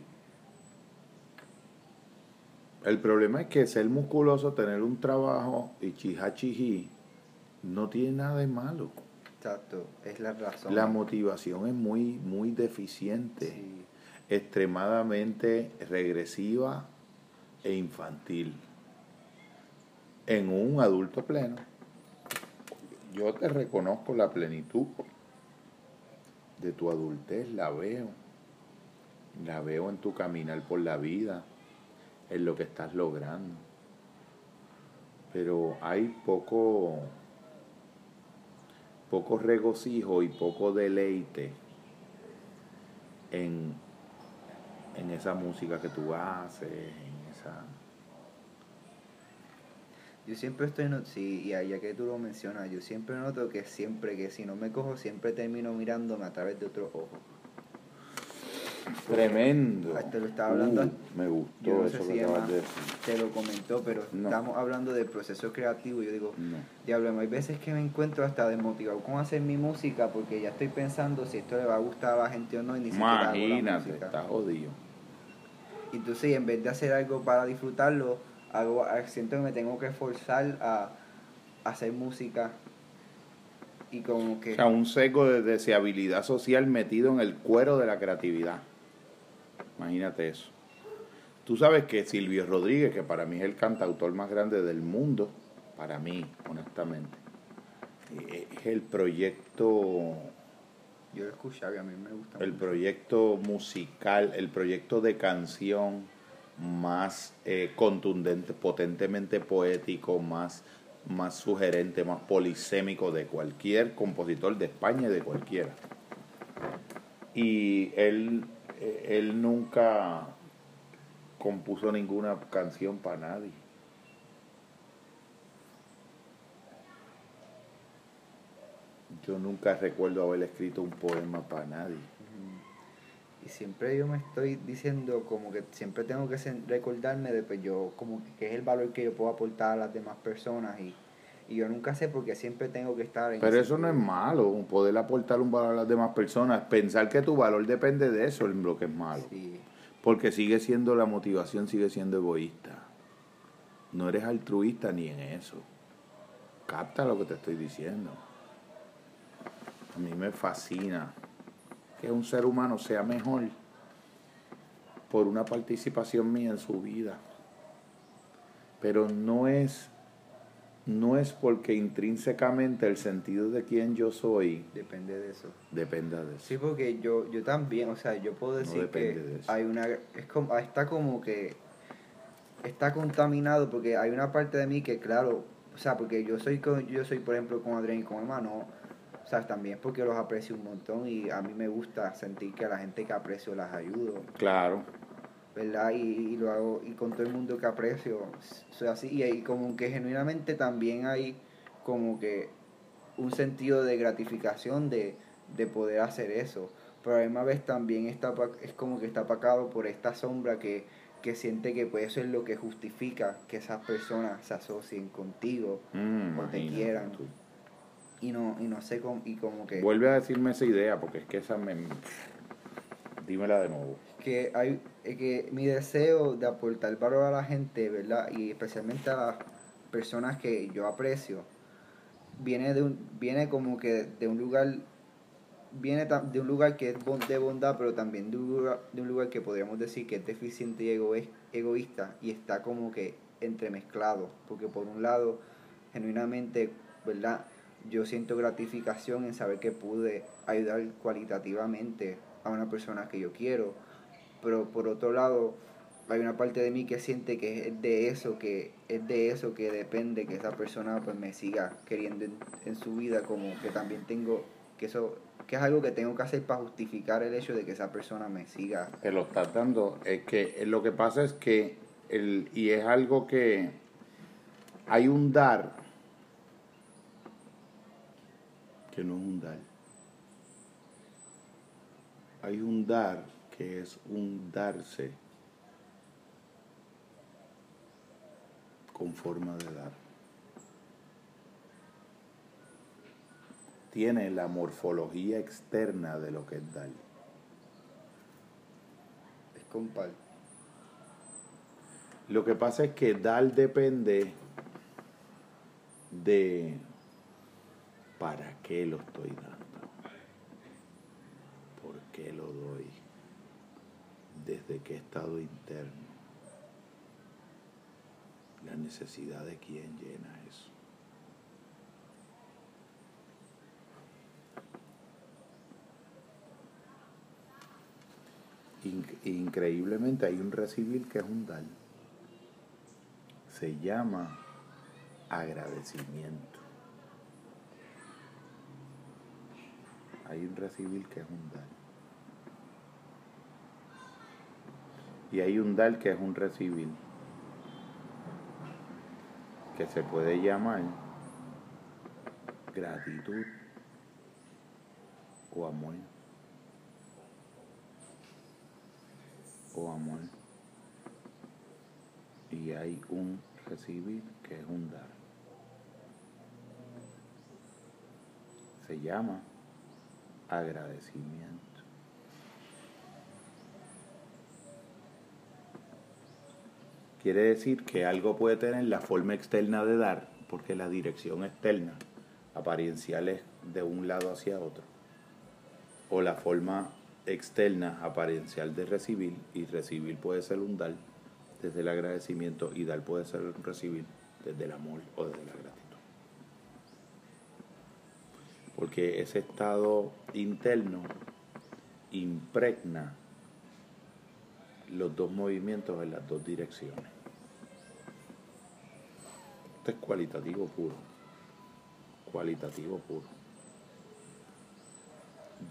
El problema es que ser musculoso, tener un trabajo y chijachijí, no tiene nada de malo. exacto, es la razón. La motivación es muy, muy deficiente, Sí. extremadamente regresiva e infantil. En un adulto pleno, yo te reconozco la plenitud de tu adultez, la veo. La veo en tu caminar por la vida, en lo que estás logrando. Pero hay poco, poco regocijo y poco deleite en, en esa música que tú haces, en esa... Yo siempre estoy, no sí, y ya que tú lo mencionas, yo siempre noto que siempre, que si no me cojo, siempre termino mirándome a través de otro ojo. Tremendo. Ay, te lo estaba hablando. Uh, me gustó Yo no sé eso si que acabas Emma de decir. te lo comentó, pero No. estamos hablando del proceso creativo. y Yo digo, No. diablo, hay veces que me encuentro hasta desmotivado con hacer mi música porque ya estoy pensando si esto le va a gustar a la gente o no y ni Imagínate, está jodido. Y Entonces, en vez de hacer algo para disfrutarlo, hago, siento que me tengo que forzar a, a hacer música y como que... O sea, un seco de deseabilidad social metido en el cuero de la creatividad. Imagínate eso. Tú sabes que Silvio Rodríguez, que para mí es el cantautor más grande del mundo, para mí, honestamente, eh, es el proyecto, Yo lo escuchaba y a mí me gusta el mucho. proyecto musical, el proyecto de canción más eh, contundente, potentemente poético, más, más sugerente, más polisémico de cualquier compositor de España y de cualquiera. Y él, eh, él nunca compuso ninguna canción para nadie. Yo nunca recuerdo haber escrito un poema para nadie. Y siempre yo me estoy diciendo como que siempre tengo que recordarme de pues yo como que es el valor que yo puedo aportar a las demás personas y, y yo nunca sé porque siempre tengo que estar en Pero eso no es malo, poder aportar un valor a las demás personas, pensar que tu valor depende de eso es lo que es malo. Porque sigue siendo la motivación, sigue siendo egoísta. No eres altruista ni en eso. Capta lo que te estoy diciendo. A mí me fascina que un ser humano sea mejor por una participación mía en su vida. Pero no es no es porque intrínsecamente el sentido de quién yo soy depende de eso. Depende de eso. Sí, porque yo yo también, o sea, yo puedo decir que hay una es como está como que está contaminado porque hay una parte de mí que claro, o sea, porque yo soy yo soy por ejemplo con Adrián y con hermano sea, también porque los aprecio un montón y a mí me gusta sentir que a la gente que aprecio las ayudo. Claro. ¿Verdad? Y, lo hago y con todo el mundo que aprecio, soy así. Y ahí como que genuinamente también hay como que un sentido de gratificación de, de poder hacer eso. Pero a la misma vez también está, es como que está apacado por esta sombra que, que siente que pues eso es lo que justifica que esas personas se asocien contigo mm, o te quieran y no, y no sé cómo, y como que... Vuelve a decirme esa idea, porque es que esa me... Dímela de nuevo. Que hay que mi deseo de aportar valor a la gente, ¿verdad? Y especialmente a las personas que yo aprecio, viene de un, viene como que de un lugar viene de un lugar que es de bondad, pero también de un lugar, de un lugar que podríamos decir que es deficiente y egoísta y está como que entremezclado, porque por un lado, genuinamente, ¿verdad? Yo siento gratificación en saber que pude ayudar cualitativamente a una persona que yo quiero, pero por otro lado hay una parte de mí que siente que es de eso, que es de eso que depende que esa persona pues me siga queriendo en, su vida, como que también tengo que eso que es algo que tengo que hacer para justificar el hecho de que esa persona me siga. Te lo estás dando, es que lo que pasa es que el, y es algo que hay un dar que no es un dar. Hay un dar que es un darse con forma de dar. Tiene la morfología externa de lo que es dar. Es compar. Lo que pasa es que dar depende de ¿Para qué lo estoy dando? ¿Por qué lo doy? ¿Desde qué estado interno? La necesidad de quién llena eso. increíblemente hay un recibir que es un dar. Se llama agradecimiento. Hay un recibir que es un dar. Y hay un dar que es un recibir, que se puede llamar gratitud o amor. O amor. Y hay un recibir que es un dar. Se llama agradecimiento. Quiere decir que algo puede tener la forma externa de dar, porque la dirección externa apariencial es de un lado hacia otro, o la forma externa apariencial de recibir, y recibir puede ser un dar desde el agradecimiento, y dar puede ser recibir desde el amor o desde la gratitud porque ese estado interno impregna los dos movimientos en las dos direcciones. Esto es cualitativo puro, cualitativo puro.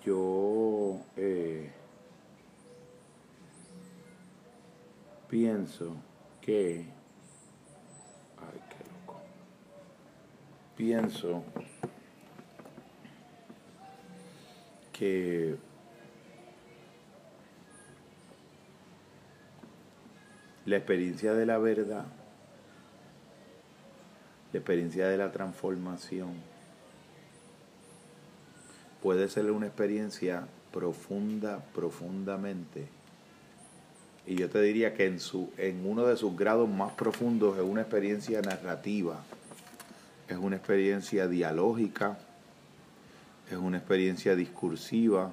Yo eh, pienso que, ay, qué loco, pienso que la experiencia de la verdad, la experiencia de la transformación, puede ser una experiencia profunda, profundamente. Y yo te diría que en, su, en uno de sus grados más profundos es una experiencia narrativa, es una experiencia dialógica, es una experiencia discursiva,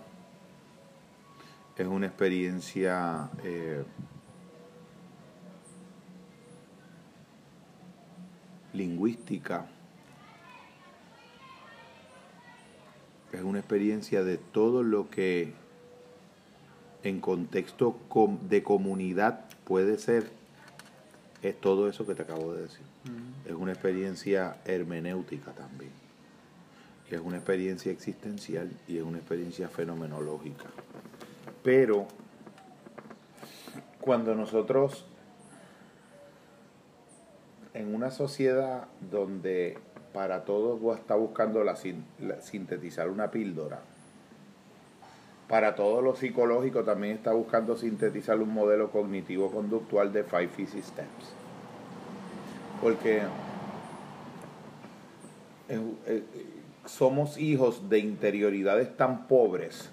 es una experiencia eh, lingüística, es una experiencia de todo lo que en contexto de comunidad puede ser, es todo eso que te acabo de decir. Es una experiencia hermenéutica también. Es una experiencia existencial y es una experiencia fenomenológica. Pero cuando nosotros en una sociedad donde para todos está buscando la, sintetizar una píldora, para todo lo psicológico también está buscando sintetizar un modelo cognitivo conductual de Five Easy Steps. Porque somos hijos de interioridades tan pobres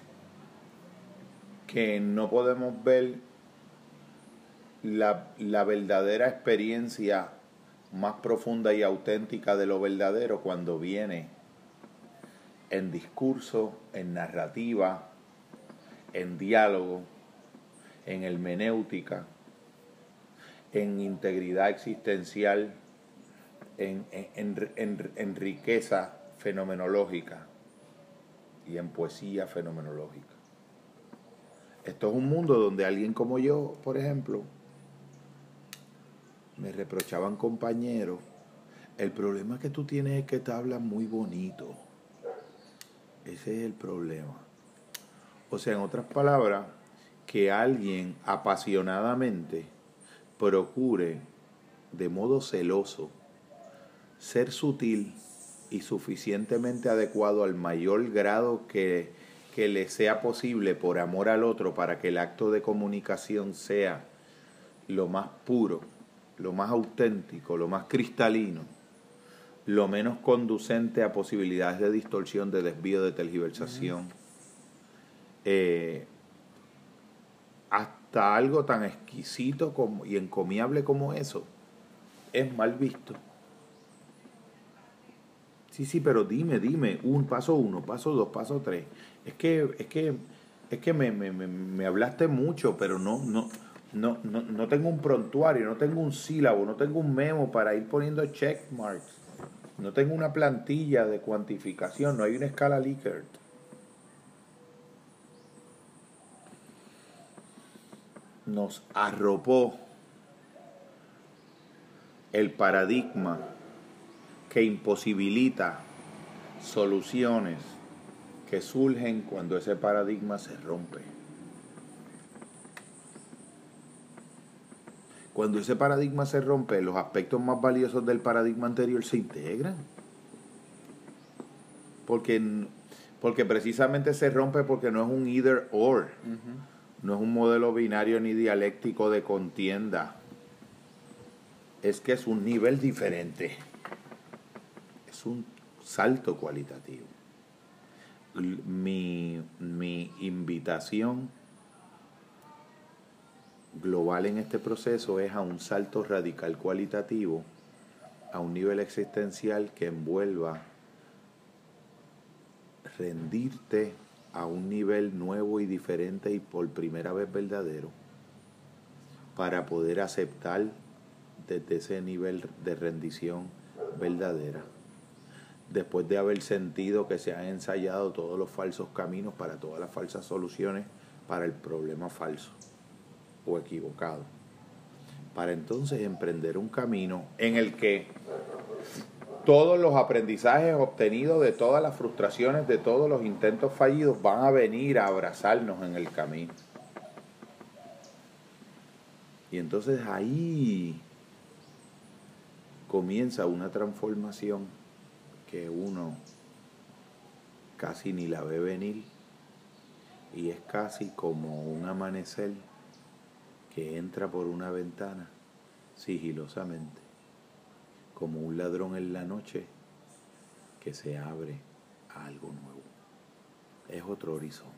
que no podemos ver la, la verdadera experiencia más profunda y auténtica de lo verdadero cuando viene en discurso, en narrativa, en diálogo, en hermenéutica, en integridad existencial, en, en, riqueza fenomenológica y en poesía fenomenológica. Esto es un mundo donde alguien como yo, por ejemplo, me reprochaban compañeros, el problema que tú tienes es que te hablas muy bonito. Ese es el problema. O sea, en otras palabras, que alguien apasionadamente procure de modo celoso ser sutil y suficientemente adecuado al mayor grado que, que le sea posible por amor al otro para que el acto de comunicación sea lo más puro lo más auténtico, lo más cristalino, lo menos conducente a posibilidades de distorsión, de desvío, de tergiversación. Eh, hasta algo tan exquisito como, y encomiable como eso es mal visto. Sí, sí, pero dime, dime, un paso uno, paso dos, paso tres. Es que, es que, es que me, me, me hablaste mucho, pero no, no, no, no, no tengo un prontuario, no tengo un sílabo, no tengo un memo para ir poniendo check marks. No tengo una plantilla de cuantificación, no hay una escala Likert. Nos arropó el paradigma que imposibilita soluciones que surgen cuando ese paradigma se rompe. Cuando ese paradigma se rompe, los aspectos más valiosos del paradigma anterior se integran. Porque, porque precisamente se rompe porque no es un either or. No es un modelo binario ni dialéctico de contienda. Es que es un nivel diferente. Un salto cualitativo. Mi, mi invitación global en este proceso es a un salto radical cualitativo, a un nivel existencial que envuelva rendirte a un nivel nuevo y diferente y por primera vez verdadero, para poder aceptar desde ese nivel de rendición verdadera, después de haber sentido que se han ensayado todos los falsos caminos para todas las falsas soluciones para el problema falso o equivocado, para entonces emprender un camino en el que todos los aprendizajes obtenidos de todas las frustraciones, de todos los intentos fallidos, van a venir a abrazarnos en el camino. Y entonces ahí comienza una transformación que uno casi ni la ve venir Y es casi como un amanecer que entra por una ventana sigilosamente, como un ladrón en la noche que se abre a algo nuevo. Es otro horizonte.